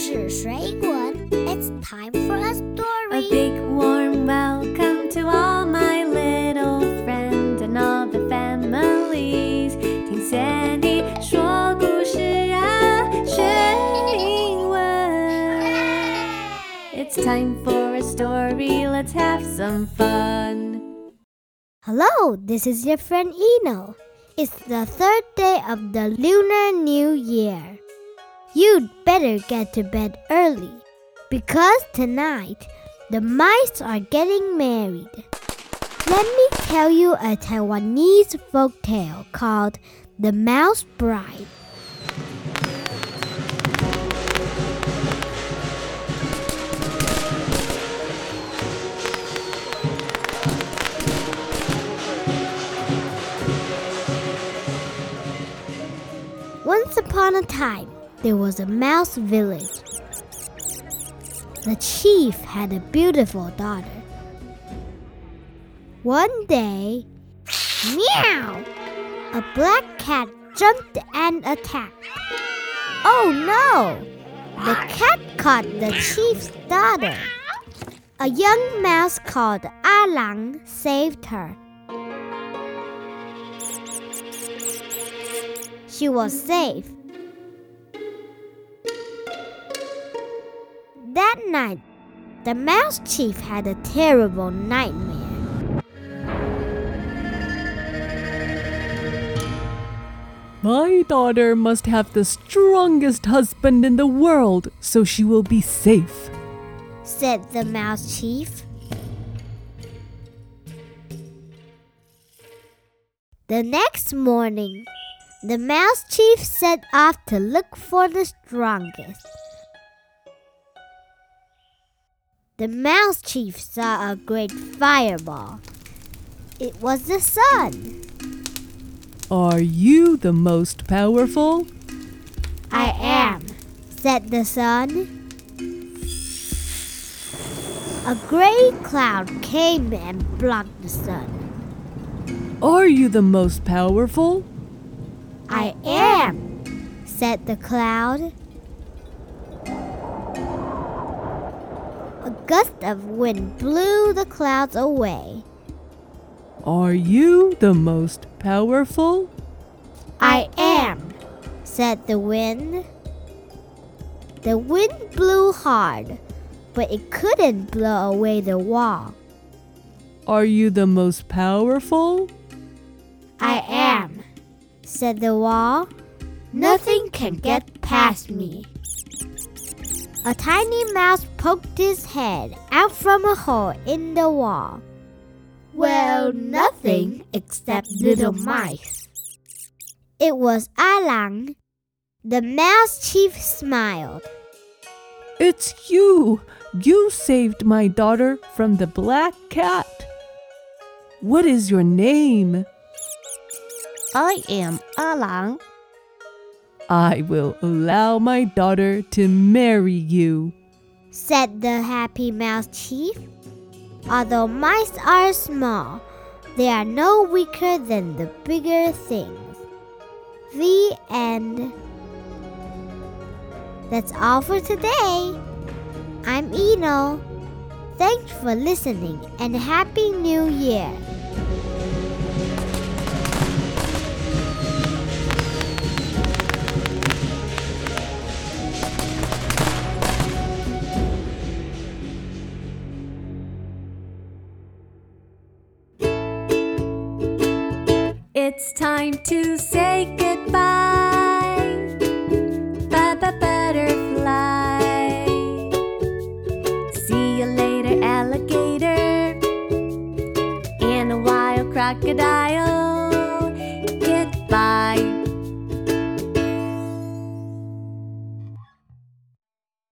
事水滚。It's time for a A story. big warm welcome to all my little friends and all the families。听 Sandy 说故事啊，学英文。It's time for a story. Let's have some fun. Hello, this is your friend Eno. It's the third day of the Lunar New Year. You'd better get to bed early because tonight the mice are getting married. Let me tell you a Taiwanese folk tale called The Mouse Bride. Once upon a time, there was a mouse village. The chief had a beautiful daughter. One day, meow! A black cat jumped and attacked. Oh no! The cat caught the chief's daughter. A young mouse called Alang saved her. She was safe. The mouse chief had a terrible nightmare. My daughter must have the strongest husband in the world so she will be safe. said the mouse chief. The next morning, the mouse chief set off to look for the strongest. The mouse chief saw a great fireball. It was the sun. Are you the most powerful? I am, said the sun. A gray cloud came and blocked the sun. Are you the most powerful? I am, said the cloud. A gust of wind blew the clouds away. Are you the most powerful? I am, said the wind. The wind blew hard, but it couldn't blow away the wall. Are you the most powerful? I am, said the wall. Nothing can get past me. A tiny mouse poked his head out from a hole in the wall. Well, nothing except little mice. It was Alang. The mouse chief smiled. It's you! You saved my daughter from the black cat. What is your name? I am Alang. I will allow my daughter to marry you. said the happy mouse chief. Although mice are small, they are no weaker than the bigger things. The end. That's all for today. I'm Eno. Thanks for listening and Happy New Year. It's time to say goodbye. Baba butterfly. See you later, alligator. And a wild crocodile. Goodbye.